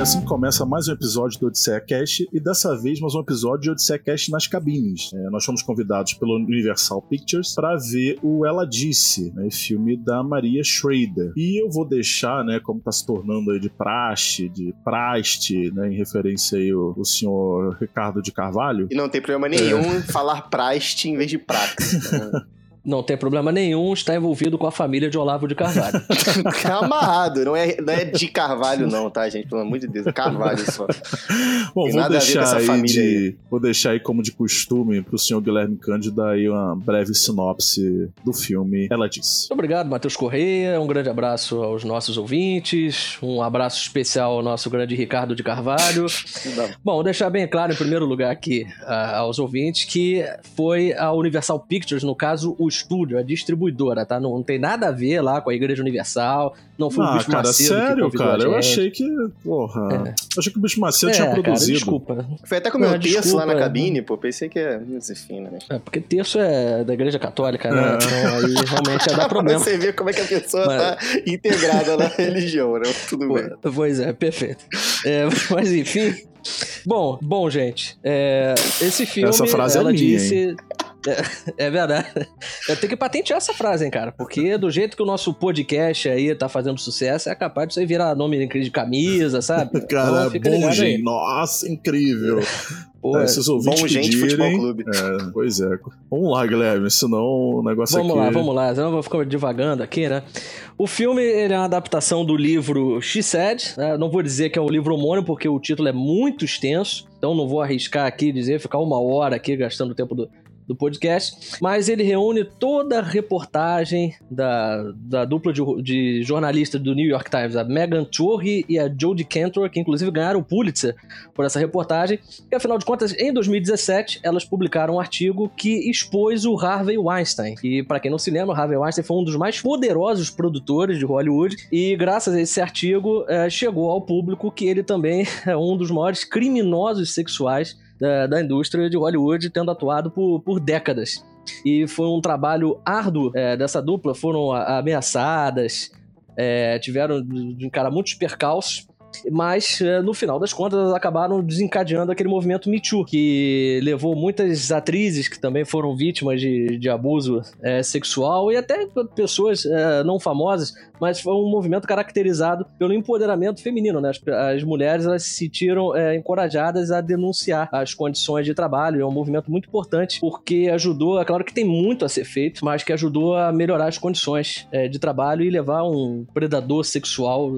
gente, assim começa mais um episódio do Odisseia Cast e dessa vez mais um episódio de Odisseia Cast nas cabines. É, nós fomos convidados pelo Universal Pictures para ver o Ela Disse, né, filme da Maria Schrader. E eu vou deixar, né, como está se tornando aí de praxe, de praste, né, em referência aí o, o senhor Ricardo de Carvalho. E não tem problema nenhum é. falar praste em vez de praxe. Não tem problema nenhum estar envolvido com a família de Olavo de Carvalho. Amarrado, não é, não é de Carvalho, não, tá, gente? Pelo amor de Deus, Carvalho só. Bom, vou deixar, aí de, aí. vou deixar aí, como de costume, pro senhor Guilherme Cândido dar aí uma breve sinopse do filme Ela Disse. Muito obrigado, Matheus Correia. Um grande abraço aos nossos ouvintes. Um abraço especial ao nosso grande Ricardo de Carvalho. Bom, vou deixar bem claro, em primeiro lugar, aqui uh, aos ouvintes, que foi a Universal Pictures, no caso, o estúdio, a distribuidora, tá? Não, não, tem nada a ver lá com a Igreja Universal. Não foi ah, o Bicho cara, Macedo sério, cara? Eu achei que. Porra. É. Eu achei que o Bicho Macedo é, tinha produzido. Cara, desculpa. Foi até com o meu terço lá na cabine, pô. Pensei que é. Enfim, né? É, porque terço é da Igreja Católica, né? É. Então aí realmente ia dar problema. Você vê como é que a pessoa mas... tá integrada na religião, né? Tudo bem. Pois é, perfeito. É, mas enfim. Bom, bom, gente. É, esse filme. Essa frase ela é minha, disse. É, é, verdade. Eu tenho que patentear essa frase, hein, cara. Porque do jeito que o nosso podcast aí tá fazendo sucesso, é capaz de você virar nome de camisa, sabe? Cara, então, bom, gente. Nossa, incrível. Pô, é, esses ouvintes bom gente pedirem, futebol clube. É, pois é. Vamos lá, Guilherme, senão o negócio vamos aqui... Vamos lá, vamos lá. Senão eu vou ficar divagando aqui, né? O filme ele é uma adaptação do livro She Said. Né? Não vou dizer que é um livro homônimo, porque o título é muito extenso. Então não vou arriscar aqui dizer, ficar uma hora aqui gastando o tempo do, do podcast, mas ele reúne toda a reportagem da, da dupla de, de jornalistas do New York Times, a Megan Turri e a Jodie Cantor, que inclusive ganharam o Pulitzer por essa reportagem. E afinal de contas, em 2017, elas publicaram um artigo que expôs o Harvey Weinstein. E para quem não se lembra, o Harvey Weinstein foi um dos mais poderosos produtores de Hollywood e graças a esse artigo é, chegou ao público que ele também é um dos maiores criminosos sexuais da, da indústria de Hollywood, tendo atuado por, por décadas. E foi um trabalho árduo é, dessa dupla, foram ameaçadas, é, tiveram de encarar muitos percalços mas eh, no final das contas acabaram desencadeando aquele movimento Me Too, que levou muitas atrizes que também foram vítimas de, de abuso é, sexual e até pessoas é, não famosas, mas foi um movimento caracterizado pelo empoderamento feminino, né? As, as mulheres elas se sentiram é, encorajadas a denunciar as condições de trabalho, é um movimento muito importante porque ajudou, é claro que tem muito a ser feito, mas que ajudou a melhorar as condições de trabalho e levar um predador sexual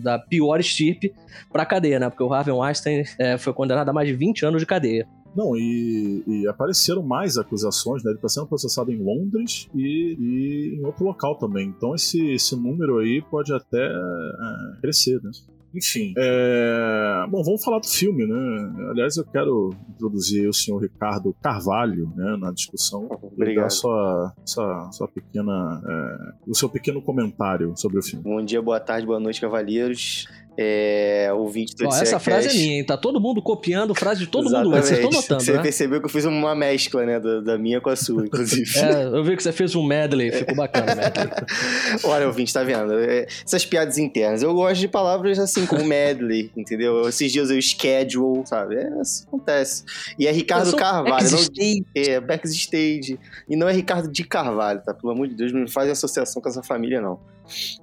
da pior estirpe para cadeia, né? Porque o Harvey Weinstein é, foi condenado a mais de 20 anos de cadeia. Não, e, e, apareceram mais acusações, né? Ele está sendo processado em Londres e, e, em outro local também. Então esse, esse número aí pode até é, crescer, né? Enfim, é... bom, vamos falar do filme, né? Aliás, eu quero introduzir o senhor Ricardo Carvalho né, na discussão. Obrigado. Sua, sua, sua pequena, é... o seu pequeno comentário sobre o filme. Bom dia, boa tarde, boa noite, cavalheiros é, do Ó, Essa frase é minha, hein? Tá todo mundo copiando frase de todo Exatamente. mundo. Vocês estão notando, Você né? percebeu que eu fiz uma mescla, né? Da, da minha com a sua, inclusive. é, eu vi que você fez um medley. Ficou bacana medley. Olha, ouvinte, tá vendo? É, essas piadas internas. Eu gosto de palavras assim, como medley, entendeu? Esses dias eu schedule, sabe? É, isso acontece. E é Ricardo Carvalho. Backstage. Não, é, backstage. E não é Ricardo de Carvalho, tá? Pelo amor de Deus, não faz associação com essa família, não.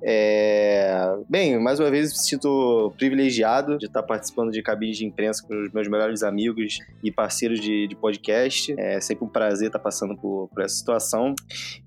É... Bem, mais uma vez me sinto privilegiado de estar participando de cabines de imprensa com os meus melhores amigos e parceiros de, de podcast. É sempre um prazer estar passando por, por essa situação.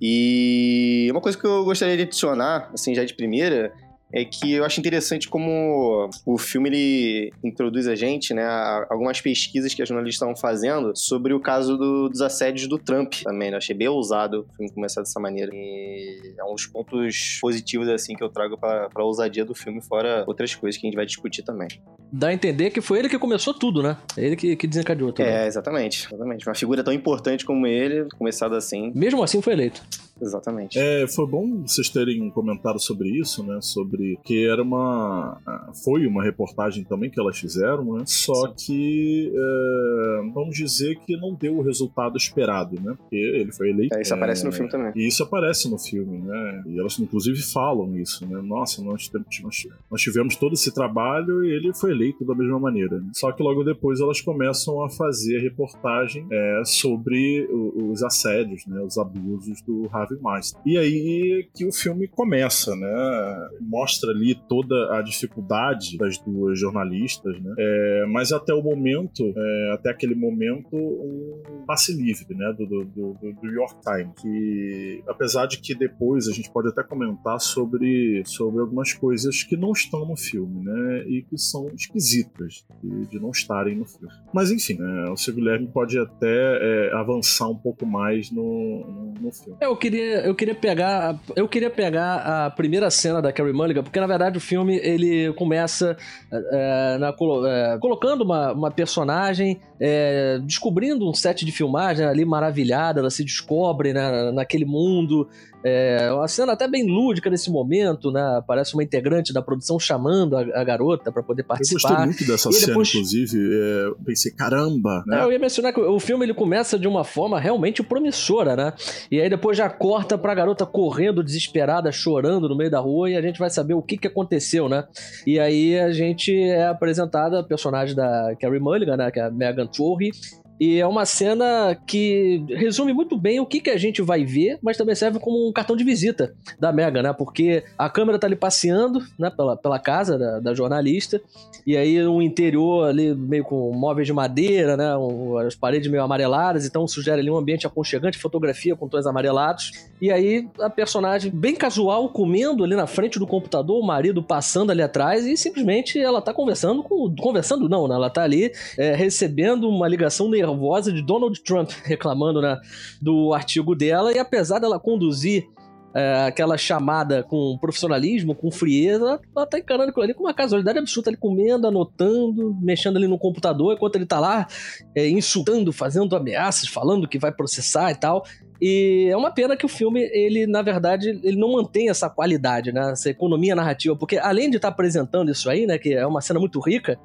E uma coisa que eu gostaria de adicionar, assim, já de primeira, é que eu acho interessante como o filme ele introduz a gente, né, a algumas pesquisas que as jornalistas estavam fazendo sobre o caso do, dos assédios do Trump também. Né? Achei bem ousado o filme começar dessa maneira. E é um dos pontos positivos assim que eu trago para a ousadia do filme, fora outras coisas que a gente vai discutir também. Dá a entender que foi ele que começou tudo, né? Ele que, que desencadeou tudo. É, exatamente, exatamente. Uma figura tão importante como ele, começado assim. Mesmo assim foi eleito. Exatamente. É, foi bom vocês terem comentado sobre isso, né? Sobre que era uma. Foi uma reportagem também que elas fizeram, né? Só Sim. que é, vamos dizer que não deu o resultado esperado, né? Porque ele foi eleito. É, isso aparece no filme também. E isso aparece no filme, né? E elas inclusive falam isso, né? Nossa, nós, nós, nós tivemos todo esse trabalho e ele foi eleito da mesma maneira. Né? Só que logo depois elas começam a fazer reportagem é, sobre os assédios, né? Os abusos do Harvey Weinstein. E aí que o filme começa, né? Mostra ali toda a dificuldade das duas jornalistas, né? É, mas até o momento, é, até aquele momento, um passe livre, né? Do, do, do, do York Times. Que apesar de que depois a gente pode até comentar sobre, sobre algumas coisas que não estão no filme, né? E que são esquisitas de, de não estarem no filme. Mas enfim, né? o Sr. Guilherme pode até é, avançar um pouco mais no, no, filme. Eu queria, eu queria pegar, eu queria pegar a primeira cena da Carrie Mulligan, porque na verdade o filme ele começa é, na, é, colocando uma, uma personagem, é, descobrindo um set de filmagem ali maravilhada, ela se descobre né, naquele mundo, é uma cena até bem lúdica nesse momento, né? Parece uma integrante da produção chamando a, a garota para poder participar. Eu gostei muito dessa cena, depois... inclusive. É, pensei, caramba, né? É, eu ia mencionar que o filme ele começa de uma forma realmente promissora, né? E aí depois já corta pra garota correndo desesperada, chorando no meio da rua e a gente vai saber o que que aconteceu, né? E aí a gente é apresentada a personagem da Carrie Mulligan, né? Que é a Megan Torre, e é uma cena que resume muito bem o que, que a gente vai ver, mas também serve como um cartão de visita da Mega, né? Porque a câmera tá ali passeando, né, pela, pela casa da, da jornalista, e aí um interior ali meio com móveis de madeira, né? Um, as paredes meio amareladas, então sugere ali um ambiente aconchegante, fotografia com tons amarelados. E aí a personagem bem casual comendo ali na frente do computador, o marido passando ali atrás, e simplesmente ela tá conversando com. Conversando não, né? Ela tá ali é, recebendo uma ligação nervosa de Donald Trump reclamando né, do artigo dela, e apesar dela conduzir é, aquela chamada com profissionalismo, com frieza, ela tá encarando aquilo ali com uma casualidade absoluta, ali comendo, anotando, mexendo ali no computador, enquanto ele tá lá é, insultando, fazendo ameaças, falando que vai processar e tal. E é uma pena que o filme, ele, na verdade, ele não mantém essa qualidade, né? Essa economia narrativa, porque além de estar tá apresentando isso aí, né? Que é uma cena muito rica,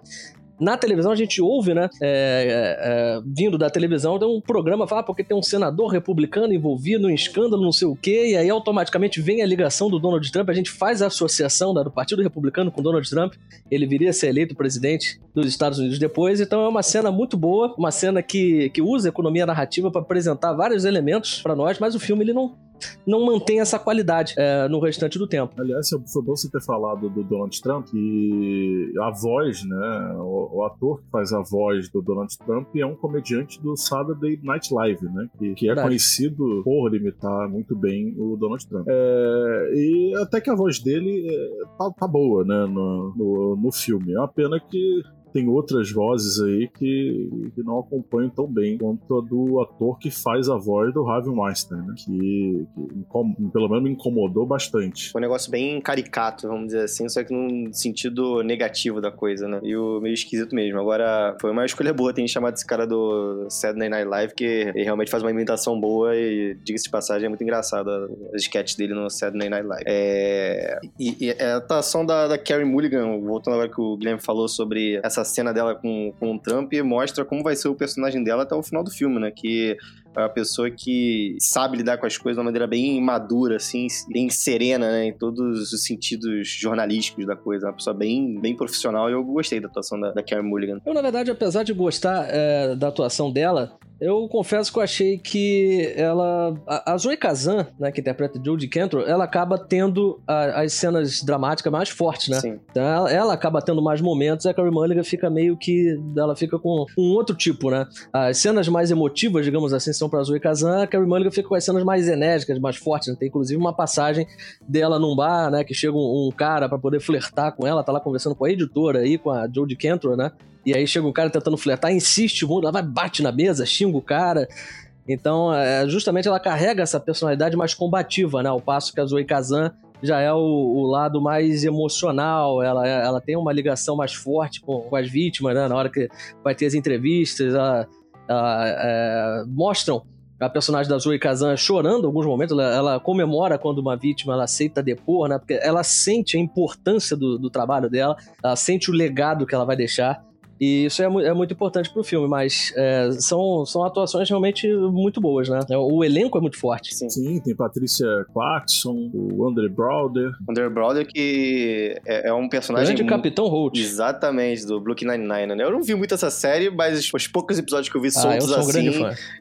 na televisão a gente ouve, né, é, é, vindo da televisão, tem um programa, fala, ah, porque tem um senador republicano envolvido em escândalo, não sei o quê, e aí automaticamente vem a ligação do Donald Trump, a gente faz a associação né, do Partido Republicano com Donald Trump, ele viria a ser eleito presidente dos Estados Unidos depois, então é uma cena muito boa, uma cena que, que usa a economia narrativa para apresentar vários elementos para nós, mas o filme ele não não mantém essa qualidade é, no restante do tempo. Aliás, foi bom você ter falado do Donald Trump e a voz, né? O, o, ator que faz a voz do Donald Trump é um comediante do Saturday Night Live, né? Que, que é Verdade. conhecido por limitar muito bem o Donald Trump. É, e até que a voz dele é, tá, tá, boa, né? No, no, no filme. É uma pena que tem outras vozes aí que, que não acompanham tão bem quanto a do ator que faz a voz do Harvey Weinstein, né? Que, que pelo menos me incomodou bastante. Foi um negócio bem caricato, vamos dizer assim, só que num sentido negativo da coisa, né? E o meio esquisito mesmo. Agora, foi uma escolha boa ter chamado esse cara do Saturday Night Live, que ele realmente faz uma imitação boa e, diga-se de passagem, é muito engraçado as sketches dele no Saturday Night Live. É... E, e a atuação da, da Carrie Mulligan, voltando agora que o Guilherme falou sobre essa essa cena dela com, com o Trump mostra como vai ser o personagem dela até o final do filme, né? Que é uma pessoa que sabe lidar com as coisas de uma maneira bem madura, assim, bem serena, né? Em todos os sentidos jornalísticos da coisa. Uma pessoa bem, bem profissional e eu gostei da atuação da, da Karen Mulligan. Eu, na verdade, apesar de gostar é, da atuação dela, eu confesso que eu achei que ela. A, Zoe Kazan, né, que interpreta Judy Cantor, ela acaba tendo a, as cenas dramáticas mais fortes, né? Sim. Então ela, ela, acaba tendo mais momentos e a Carrie Mulligan fica meio que. Ela fica com um outro tipo, né? As cenas mais emotivas, digamos assim, são pra Zoe Kazan, a Carrie Mulligan fica com as cenas mais enérgicas, mais fortes. Né? Tem inclusive uma passagem dela num bar, né? Que chega um, um cara para poder flertar com ela, tá lá conversando com a editora aí, com a Jodie Cantor, né? E aí chega um cara tentando flertar, insiste muito, ela vai, bate na mesa, xinga o cara. Então, é, justamente ela carrega essa personalidade mais combativa, né? Ao passo que a Zoe Kazan já é o, o, lado mais emocional, ela, ela tem uma ligação mais forte com, com as vítimas, né? Na hora que vai ter as entrevistas, ela, ela, é, mostram a personagem da Zoe Kazan chorando em alguns momentos, ela, ela, comemora quando uma vítima ela aceita depor, né? Porque ela sente a importância do, do trabalho dela, ela sente o legado que ela vai deixar. E isso é, é muito importante pro filme, mas é, são, são atuações realmente muito boas, né? É, o elenco é muito forte. Sim, Sim tem Patrícia Clarkson, o Andre Browder. Andre Browder que é, é um personagem... Grande Capitão Holt. Exatamente, do Blue Nine-Nine, né? Eu não vi muito essa série, mas os poucos episódios que eu vi ah, soltos eu assim,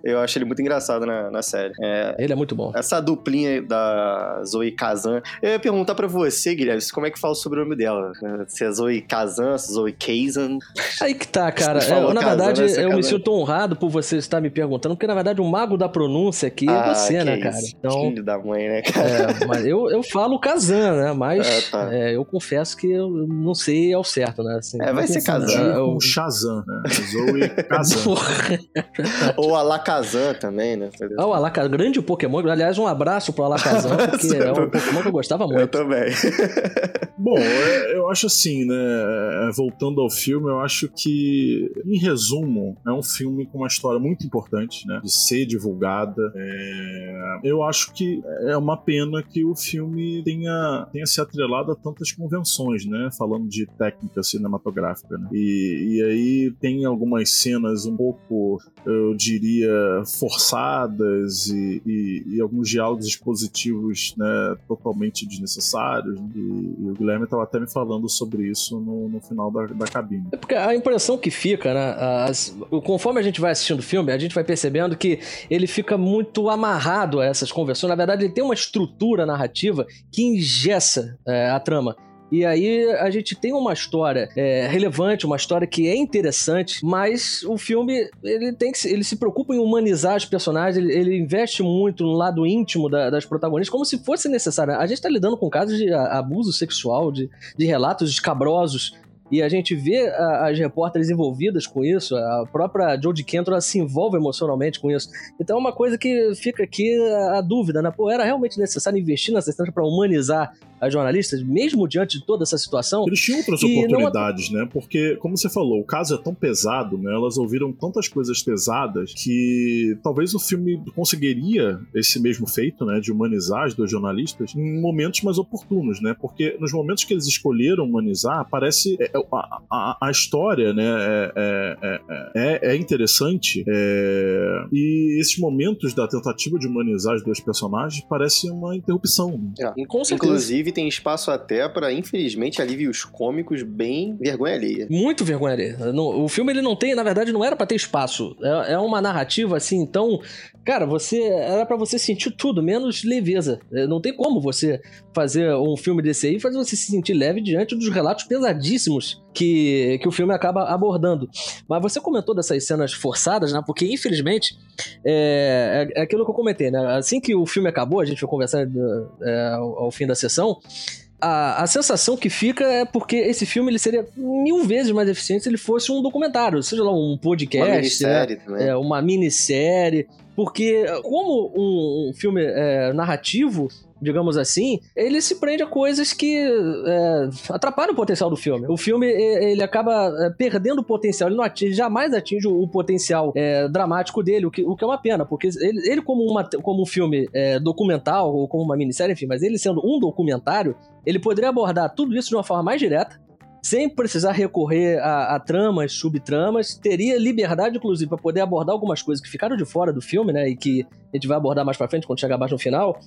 eu acho ele muito engraçado na, na série. É, ele é muito bom. Essa duplinha da Zoe Kazan. Eu ia perguntar pra você, Guilherme, como é que fala o sobrenome dela? Se é Zoe Kazan, se é Zoe Kazan. Aí que tá, cara. Eu, na verdade, né, eu me sinto honrado por você estar me perguntando, porque na verdade o mago da pronúncia aqui é ah, é você, né, cara? Então, Filho da mãe, né, cara? É, mas eu, eu falo Kazan, né? Mas ah, tá. é, eu confesso que eu não sei ao certo, né? Assim, é, vai ser Kazan. É, o Shazam, né? Zoe Kazan. Ou Alakazam também, né? Ah, o Alakazam, grande Pokémon. Aliás, um abraço pro Alakazam, porque é um Pokémon que eu gostava muito. Eu também. Bom, eu acho assim, né? Voltando ao filme, eu acho que, em resumo, é um filme com uma história muito importante, né? De ser divulgada. É... Eu acho que é uma pena que o filme tenha, tenha se atrelado a tantas convenções, né? Falando de técnica cinematográfica, né? E, e aí tem algumas cenas um pouco, eu diria, forçadas e, e, e alguns diálogos expositivos, né? Totalmente desnecessários. E, e o Guilherme estava até me falando sobre isso no, no final da, da cabine. É porque a impressão que fica, né? As, conforme a gente vai assistindo o filme, a gente vai percebendo que ele fica muito amarrado a essas conversões. Na verdade, ele tem uma estrutura narrativa que ingessa é, a trama. E aí a gente tem uma história é, relevante, uma história que é interessante, mas o filme ele tem que ele se preocupa em humanizar os personagens, ele, ele investe muito no lado íntimo da, das protagonistas, como se fosse necessário. A gente está lidando com casos de abuso sexual, de, de relatos escabrosos e a gente vê a, as repórteres envolvidas com isso, a própria Jodie Cantor se envolve emocionalmente com isso. Então é uma coisa que fica aqui a, a dúvida, né? Pô, era realmente necessário investir nessa história para humanizar as jornalistas, mesmo diante de toda essa situação? Eles tinham outras oportunidades, não... né? Porque, como você falou, o caso é tão pesado, né? Elas ouviram tantas coisas pesadas que talvez o filme conseguiria esse mesmo feito, né? De humanizar as duas jornalistas em momentos mais oportunos, né? Porque nos momentos que eles escolheram humanizar, parece é, a, a, a história, né, é, é, é, é interessante e esses momentos da tentativa de humanizar os dois personagens parece uma interrupção. É. Inclusive tem espaço até para, infelizmente, alívios cômicos bem vergonha alheia. Muito vergonha alheia. o filme ele não tem, na verdade, não era para ter espaço. É, é uma narrativa assim tão Cara, você era para você sentir tudo, menos leveza. Não tem como você fazer um filme desse aí e fazer você se sentir leve diante dos relatos pesadíssimos que, que o filme acaba abordando. Mas você comentou dessas cenas forçadas, né? Porque, infelizmente, é, é, é aquilo que eu comentei, né? Assim que o filme acabou, a gente foi conversar é, ao, ao fim da sessão, a, a sensação que fica é porque esse filme ele seria mil vezes mais eficiente se ele fosse um documentário, seja lá um podcast, uma minissérie, né? também. É, uma minissérie. Porque, como um, um filme é, narrativo, digamos assim, ele se prende a coisas que é, atrapalham o potencial do filme. O filme ele acaba é, perdendo o potencial, ele não atinge, jamais atinge o potencial é, dramático dele, o que, o que é uma pena, porque ele, ele como, uma, como um filme é, documental ou como uma minissérie, enfim, mas ele sendo um documentário, ele poderia abordar tudo isso de uma forma mais direta, sem precisar recorrer a, a tramas, subtramas, teria liberdade, inclusive, para poder abordar algumas coisas que ficaram de fora do filme, né? E que a gente vai abordar mais pra frente quando chegar mais no final,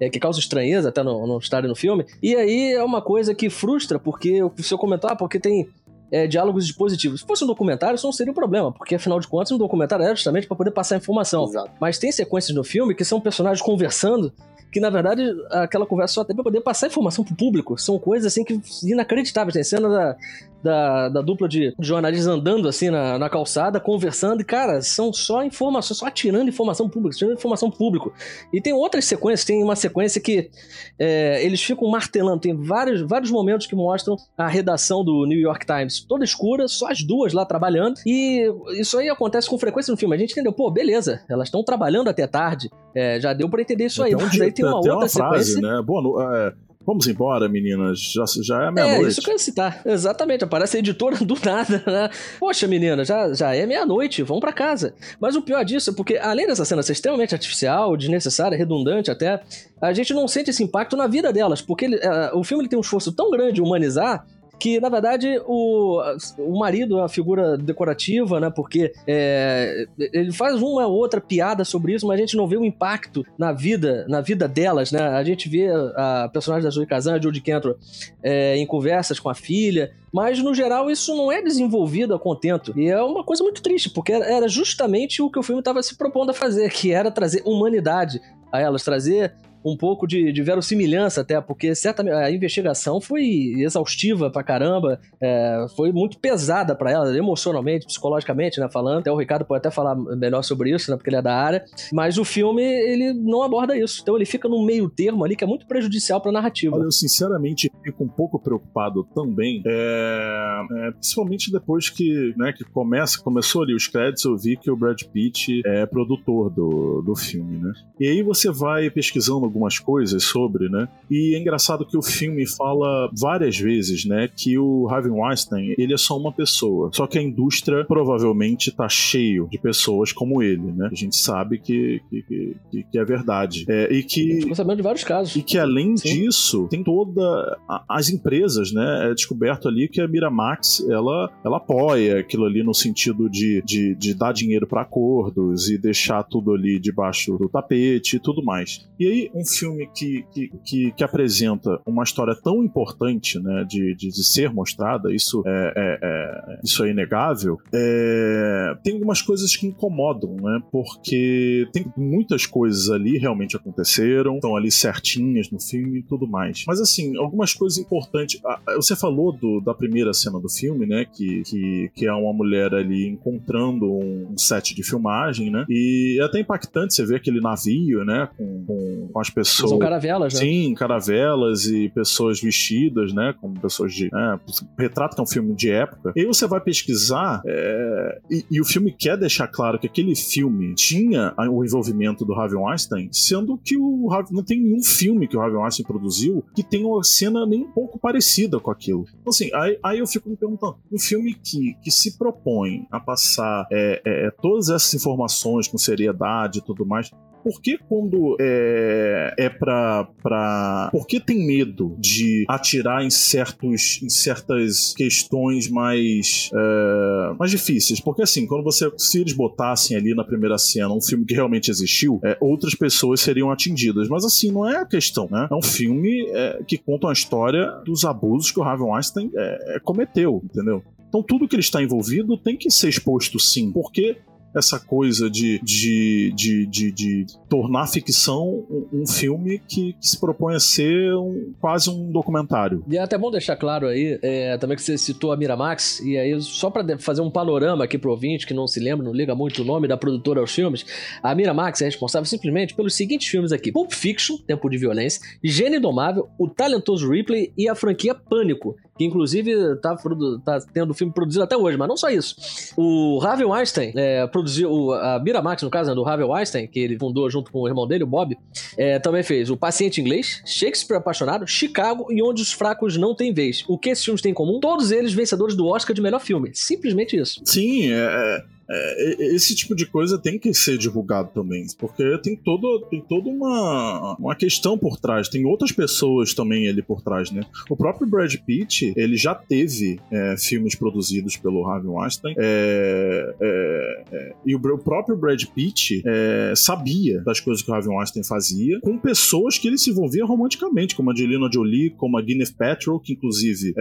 é, que causa estranheza até não, não estarem no filme. E aí é uma coisa que frustra, porque o seu comentário, ah, porque tem é, diálogos dispositivos. Se fosse um documentário, isso não seria um problema, porque afinal de contas, um documentário é justamente para poder passar informação. Exato. Mas tem sequências no filme que são personagens conversando que na verdade aquela conversa só até pra poder passar informação pro público. São coisas assim que inacreditáveis. Tem cena da, da, da dupla de jornalistas andando assim na, na, calçada, conversando, e cara, são só informações, só atirando informação pública, tirando informação público. E tem outras sequências, tem uma sequência que é, eles ficam martelando, tem vários, vários momentos que mostram a redação do New York Times toda escura, só as duas lá trabalhando, e isso aí acontece com frequência no filme. A gente entendeu, pô, beleza, elas estão trabalhando até tarde, é, já deu para entender isso aí, mas aí tem uma outra frase, sequência. Né? Boa, é Vamos embora, meninas. Já, já é meia-noite. É, isso que eu ia citar. Exatamente. Aparece a editora do nada, né? Poxa, menina, já, já é meia-noite. Vamos para casa. Mas o pior disso é porque, além dessa cena ser extremamente artificial, desnecessária, redundante até, a gente não sente esse impacto na vida delas. Porque ele, uh, o filme ele tem um esforço tão grande de humanizar que na verdade o, o marido é uma figura decorativa, né? Porque é, ele faz uma ou outra piada sobre isso, mas a gente não vê o impacto na vida, na vida delas, né? A gente vê a personagem da Zoe Kazan, a Jodie Cantor, é, em conversas com a filha, mas no geral isso não é desenvolvido a contento. E é uma coisa muito triste, porque era justamente o que o filme estava se propondo a fazer, que era trazer humanidade a elas, trazer um pouco de, de verossimilhança até, porque certamente a investigação foi exaustiva pra caramba, é, foi muito pesada para ela, emocionalmente, psicologicamente, né, falando. Até o Ricardo pode até falar melhor sobre isso, né, porque ele é da área. Mas o filme, ele não aborda isso. Então ele fica no meio termo ali, que é muito prejudicial pra narrativa. Olha, eu sinceramente fico um pouco preocupado também, é, é, principalmente depois que, né, que começa, começou ali os créditos, eu vi que o Brad Pitt é produtor do, do filme, né? E aí você vai pesquisando algumas coisas sobre, né? E é engraçado que o filme fala várias vezes, né, que o Harvey Weinstein, ele é só uma pessoa. Só que a indústria provavelmente tá cheio de pessoas como ele, né? A gente sabe que, que, que, que é verdade. É, e que... Estamos sabendo de vários casos. E que além Sim. disso, tem toda... A, as empresas, né? É descoberto ali que a Miramax, ela, ela apoia aquilo ali no sentido de, de, de dar dinheiro para acordos e deixar tudo ali debaixo do tapete e tudo mais. E aí, um filme que, que, que, que apresenta uma história tão importante, né, de, de, de ser mostrada, isso é, é, é, isso é inegável, é, tem algumas coisas que incomodam, né, porque tem muitas coisas ali realmente aconteceram, estão ali certinhas no filme e tudo mais. Mas assim, algumas coisas importantes. Você falou do, da primeira cena do filme, né, que, que, que é uma mulher ali encontrando um set de filmagem, né, e é até impactante você ver aquele navio, né, com, com, com as pessoas. São caravelas, né? Sim, caravelas e pessoas vestidas, né? Como pessoas de. Né, retrato que é um filme de época. E aí você vai pesquisar é, e, e, o filme quer deixar claro que aquele filme tinha o envolvimento do Harvey Weinstein, sendo que o não tem nenhum filme que o Harvey Weinstein produziu que tenha uma cena nem um pouco parecida com aquilo. Então, assim, aí, aí eu fico me perguntando: um filme que, que se propõe a passar é, é, todas essas informações com seriedade e tudo mais, por que quando é, é pra, pra. Por que tem medo de atirar em, certos, em certas questões mais, é, mais difíceis? Porque assim, quando você. Se eles botassem ali na primeira cena um filme que realmente existiu, é, outras pessoas seriam atingidas. Mas assim, não é a questão, né? É um filme é, que conta uma história dos abusos que o Harvey Weinstein é, cometeu, entendeu? Então tudo que ele está envolvido tem que ser exposto sim, porque essa coisa de, de, de, de, de tornar ficção um, um filme que, que, se propõe a ser um, quase um documentário. E é até bom deixar claro aí, é, também que você citou a Miramax, e aí só para fazer um panorama aqui pro ouvinte que não se lembra, não liga muito o nome da produtora aos filmes, a Miramax é responsável simplesmente pelos seguintes filmes aqui: Pulp Fiction, Tempo de Violência, Gênio Indomável, O Talentoso Ripley e a franquia Pânico, que inclusive tá, tá tendo filme produzido até hoje, mas não só isso. O Harvey Weinstein é, produziu, a Miramax, no caso, né, do Harvey Weinstein, que ele fundou junto com o irmão dele, o Bob, é, também fez O Paciente Inglês, Shakespeare Apaixonado, Chicago e Onde os Fracos Não Têm Vez. O que esses filmes têm em comum? Todos eles vencedores do Oscar de melhor filme. Simplesmente isso. Sim, é, é esse tipo de coisa tem que ser divulgado também, porque tem, todo, tem toda uma, uma questão por trás, tem outras pessoas também ali por trás, né? O próprio Brad Pitt, ele já teve é, filmes produzidos pelo Harvey Weinstein, é, é, é e o, próprio Brad Pitt é, sabia das coisas que o Harvey Weinstein fazia com pessoas que ele se envolvia romanticamente, como a Angelina Jolie, como a Gwyneth Paltrow, que inclusive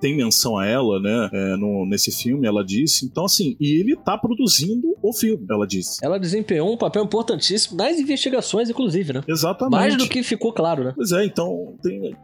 tem menção a ela, né, no, nesse filme, ela disse. Então, assim, assim, e ele tá produzindo o filme, ela disse. Ela desempenhou um papel importantíssimo nas investigações, inclusive, né? Exatamente. Mais do que ficou claro, né? Pois é, então tem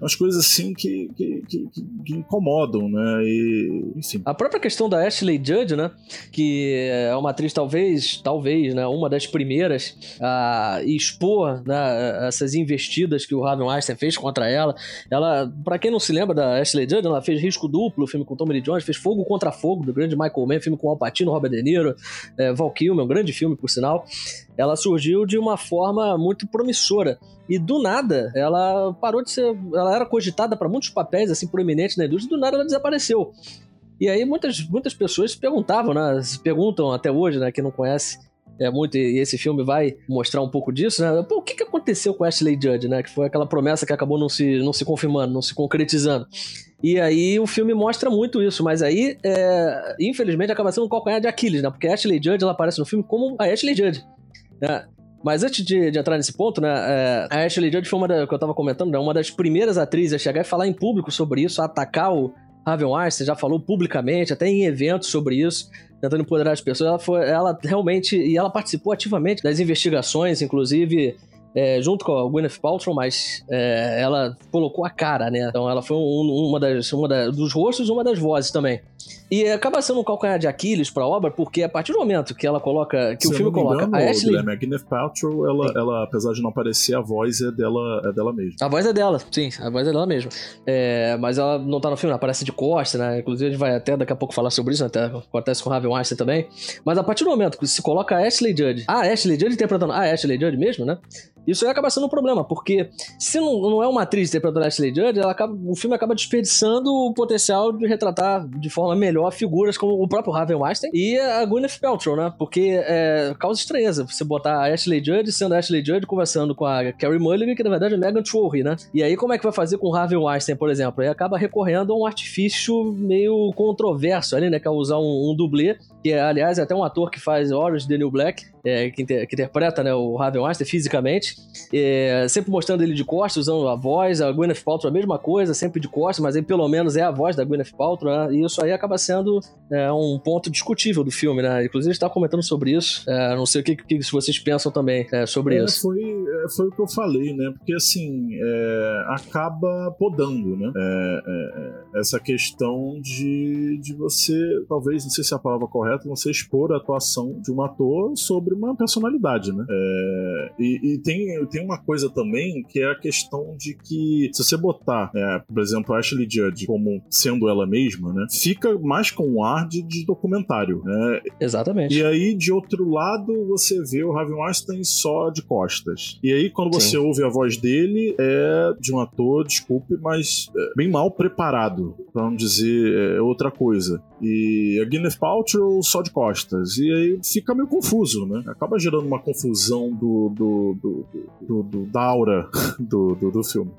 umas coisas assim que, que, que, que, incomodam, né? E, enfim. A própria questão da Ashley Judd, né? Que é uma atriz, talvez, talvez, né? Uma das primeiras a expor né, essas investidas que o Harvey Weinstein fez contra ela. Ela, para quem não se lembra da Ashley Judd, ela fez Risco Duplo, filme com Tommy Lee Jones, fez Fogo contra Fogo, do grande Michael Mann, filme com Al Pacino, Robert De Niro, é, Val Kilmer, um grande filme, por sinal, ela surgiu de uma forma muito promissora. E do nada, ela parou de ser. Ela era cogitada para muitos papéis assim proeminentes na indústria, e do nada ela desapareceu. E aí muitas, muitas pessoas perguntavam, né? Se perguntam até hoje, né? Quem não conhece é muito, e esse filme vai mostrar um pouco disso, né? Pô, o que, que aconteceu com Ashley Judd, né? Que foi aquela promessa que acabou não se, não se confirmando, não se concretizando. E aí o filme mostra muito isso, mas aí, é, infelizmente, acaba sendo um calcanhar de Aquiles, né? Porque Ashley Judd ela aparece no filme como a Ashley Judd. Né? Mas antes de, de, entrar nesse ponto, né, é, a Ashley Judd foi uma da, que eu tava comentando, né, uma das primeiras atrizes a chegar e falar em público sobre isso, a atacar o Harvey Weinstein, já falou publicamente, até em eventos sobre isso, tentando empoderar as pessoas. Ela foi, ela realmente, e ela participou ativamente das investigações, inclusive é, junto com a Gwyneth Paltrow, mas é, ela colocou a cara, né? Então ela foi um, uma, das, uma da, dos rostos e uma das vozes também. E acaba sendo um calcanhar de Aquiles pra obra, porque a partir do momento que ela coloca, que Se o filme coloca engano, a Ashley... Guilherme, a Gwyneth Paltrow, ela, ela, apesar de não aparecer, a voz é dela, é dela mesma. A voz é dela, sim, a voz é dela mesma. É, mas ela não tá no filme, ela aparece de costa, né? Inclusive a gente vai até daqui a pouco falar sobre isso, até acontece com o Harvey Weinstein também. Mas a partir do momento que se coloca a Ashley Judd, a Ashley Judd interpretando a Ashley Judd mesmo, né? Isso aí acaba sendo um problema, porque se não, não é uma atriz interpretando a Ashley Judd, ela acaba, o filme acaba desperdiçando o potencial de retratar de forma melhor figuras como o próprio Harvey Weinstein e a Gwyneth Paltrow, né? Porque é, causa estranheza você botar a Ashley Judd sendo a Ashley Judd conversando com a Carrie Mulligan, que na verdade é Megan Trolley, né? E aí como é que vai fazer com o Harvey Weinstein, por exemplo? Aí acaba recorrendo a um artifício meio controverso ali, né? Que é usar um, um dublê, que é, aliás, é até um ator que faz Orange the New Black, é, que, inter, que, interpreta né, o Harvey Weinstein fisicamente, é, sempre mostrando ele de costas, usando a voz, a Gwyneth Paltrow a mesma coisa, sempre de costas, mas aí pelo menos é a voz da Gwyneth Paltrow, né? E isso aí acaba sendo é, um ponto discutível do filme, né? Inclusive a gente tá comentando sobre isso, é, não sei o que, que vocês pensam também é, sobre é, isso. Foi, foi o que eu falei, né? Porque assim, acaba podando, né? essa questão de, de você, talvez, não sei se é a palavra correta, você expor a atuação de um ator sobre sobre uma personalidade, né? É, e, e, tem, tem uma coisa também que é a questão de que se você botar, é, por exemplo, a Ashley Judd como sendo ela mesma, né? Fica mais com um ar de, de documentário, né? Exatamente. E aí, de outro lado, você vê o Harvey Weinstein só de costas. E aí, quando você Sim. ouve a voz dele, é de um ator, desculpe, mas é bem mal preparado, pra não dizer é, outra coisa. E a Gwyneth Paltrow só de costas. E aí fica meio confuso, né? Acaba gerando uma confusão do, do, do, do, do da aura do, do, do filme.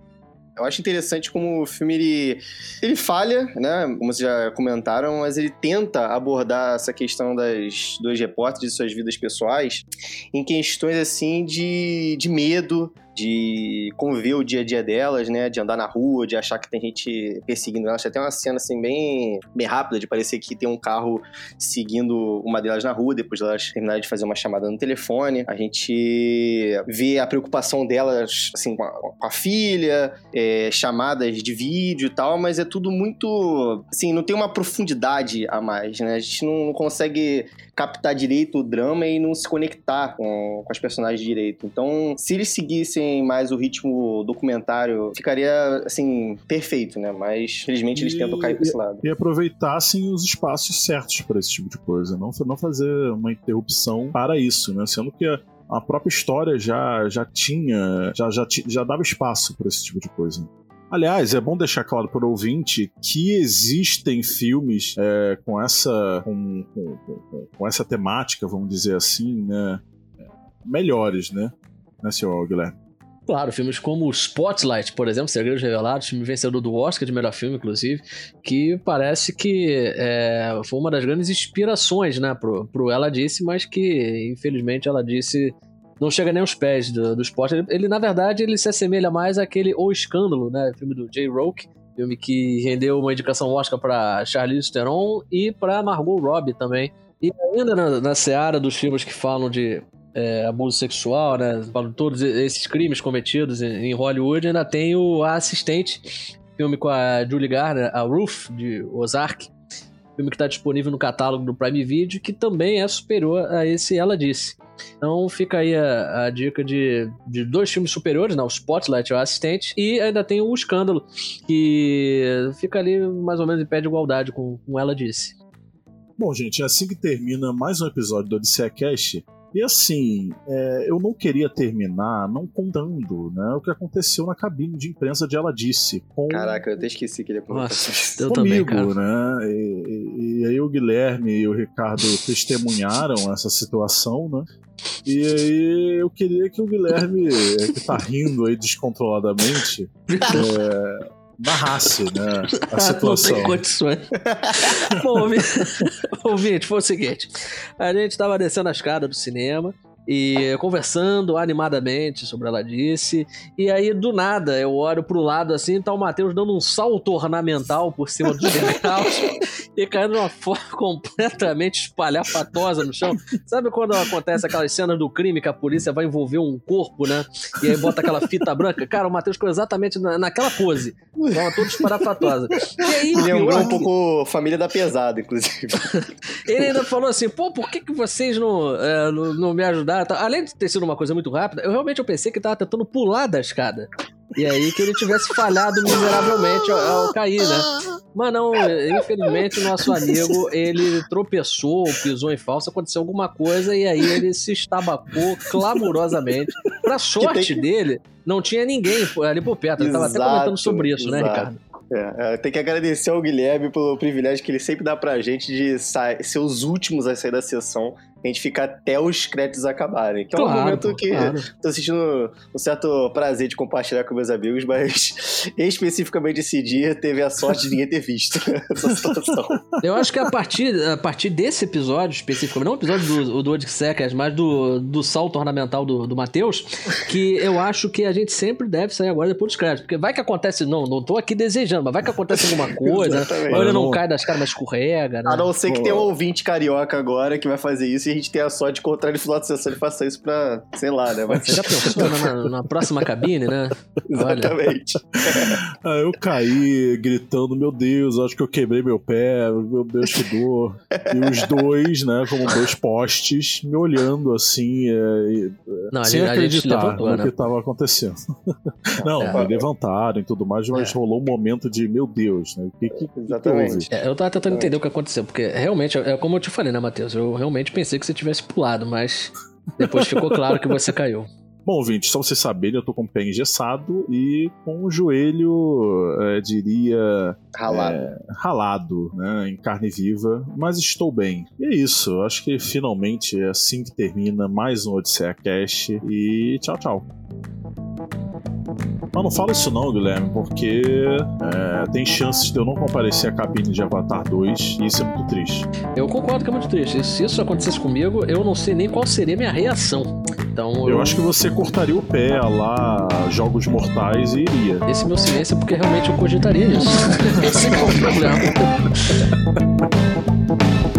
Eu acho interessante como o filme ele, ele falha, né? Como vocês já comentaram, mas ele tenta abordar essa questão das dois repórteres de suas vidas pessoais em questões assim de, de medo, de conviver o dia a dia delas, né? De andar na rua, de achar que tem gente perseguindo elas. Tem uma cena assim bem, bem rápida de parecer que tem um carro seguindo uma delas na rua depois de elas terminarem de fazer uma chamada no telefone. A gente vê a preocupação delas assim com a, com a filha, é, chamadas de vídeo e tal, mas é tudo muito assim, não tem uma profundidade a mais, né? A gente não, não consegue captar direito o drama e não se conectar com, com as personagens direito. Então, se eles seguissem mais o ritmo documentário, ficaria, assim, perfeito, né? Mas, felizmente, eles e, tentam cair pra esse lado. E aproveitassem os espaços certos para esse tipo de coisa. Não, não fazer uma interrupção para isso, né? Sendo que a própria história já, já tinha, já, já, já dava espaço para esse tipo de coisa. Aliás, é bom deixar claro para o ouvinte que existem filmes é, com, essa, com, com, com, essa temática, vamos dizer assim, né? Melhores, né? Né, senhor Guilherme? Claro, filmes como Spotlight, por exemplo, Segredos Revelados, filme vencedor do Oscar de melhor filme, inclusive, que parece que é, foi uma das grandes inspirações, né, pro, pro Ela Disse, mas que, infelizmente, Ela Disse não chega nem aos pés do, do esporte. Ele, ele, na verdade, ele se assemelha mais àquele O Escândalo, né? Filme do Jay Roke, filme que rendeu uma indicação Oscar para Charlize Theron e para Margot Robbie também. E ainda na, na seara dos filmes que falam de é, abuso sexual, né? Falam todos esses crimes cometidos em, em Hollywood, ainda tem o A Assistente, filme com a Julie Garner, a Ruth, de Ozark. Filme que está disponível no catálogo do Prime Video, que também é superior a esse Ela Disse. Então fica aí a, a dica de, de dois filmes superiores, né? O Spotlight e o Assistente, e ainda tem o Escândalo, que fica ali mais ou menos em pé de igualdade com, com ela disse. Bom, gente, assim que termina mais um episódio do Odisseia Cast. E assim, é, eu não queria terminar não contando né, o que aconteceu na cabine de imprensa de Ela Disse. Com... Caraca, eu até esqueci que ele ia Nossa, eu comigo, também, né? E, e, e, aí o Guilherme e o Ricardo testemunharam essa situação, né? E aí eu queria que o Guilherme, que tá rindo aí descontroladamente, é, narrasse, né, a situação. Não tem condições. Bom, ouvinte, foi o seguinte: a gente tava descendo a escada do cinema e conversando animadamente sobre ela disse. E aí, do nada, eu olho pro lado assim, tá o Matheus dando um salto ornamental por cima dos degraus e caindo de uma forma completamente espalhafatosa no chão. Sabe quando acontece aquelas cenas do crime que a polícia vai envolver um corpo, né? E aí bota aquela fita branca? Cara, o Matheus ficou exatamente na, naquela pose. Tava todo espalhafatosa. E aí, Lembrou um pouco Família da Pesada, inclusive. Ele ainda falou assim: pô, por que, que vocês não, é, não, não me ajudaram? Tá, além de ter sido uma coisa muito rápida, eu realmente eu pensei que ele tava tentando pular da escada. E aí que ele tivesse falhado miseravelmente ao, ao, cair, né? Mas não, infelizmente o nosso amigo, ele tropeçou, pisou em falso, aconteceu alguma coisa e aí ele se estabacou clamorosamente. Pra sorte tem... dele, não tinha ninguém ali por perto. Ele tava até comentando sobre isso, né, exato. né, Ricardo? É, é, tem que agradecer ao Guilherme pelo privilégio que ele sempre dá pra gente de ser os últimos a sair da sessão a gente fica até os créditos acabarem. Que é um momento que claro. tô sentindo um certo prazer de compartilhar com meus amigos, mas especificamente esse dia teve a sorte de ninguém ter visto essa situação. Eu acho que a partir, a partir desse episódio especificamente, não o episódio do, do Odissecas, mas do, do salto ornamental do, do Matheus, que eu acho que a gente sempre deve sair agora depois dos créditos. Porque vai que acontece, não, não tô aqui desejando, mas vai que acontece alguma coisa, ou ele não cai das caras, mas escorrega, né? A não ser que tenha um ouvinte carioca agora que vai fazer isso e a gente tem a sorte de encontrar ele no final de sessão e faça isso pra, sei lá, né? Mas... Você já pensou na, na, próxima cabine, né? Exatamente. ah, eu caí gritando, meu Deus, acho que eu quebrei meu pé, meu Deus, que dor. E os dois, né, como dois postes, me olhando assim, é, Não, sem a gente, acreditar levantou, no né? que estava acontecendo. Não, é. levantaram e tudo mais, mas é. rolou um momento de, meu Deus, né? Que, que, Exatamente. Que eu tava tentando entender o que aconteceu, porque realmente, é como eu te falei, né, Matheus? Eu realmente pensei que você tivesse pulado, mas depois ficou claro que você caiu. Bom, ouvinte, só vocês saberem, eu tô com o pé engessado e com o joelho, é, diria. Ralado. É, ralado, né? Em carne viva, mas estou bem. E é isso, acho que finalmente é assim que termina mais um Odisseia Cash e tchau, tchau. Mas não fala isso não, Guilherme, porque é, tem chances de eu não comparecer à cabine de Avatar 2 e isso é muito triste. Eu concordo que é muito triste. Se isso acontecesse comigo, eu não sei nem qual seria a minha reação. Então, eu, eu acho que você cortaria o pé lá, Jogos Mortais e iria. Esse meu silêncio é porque realmente eu cogitaria isso. Esse é o problema.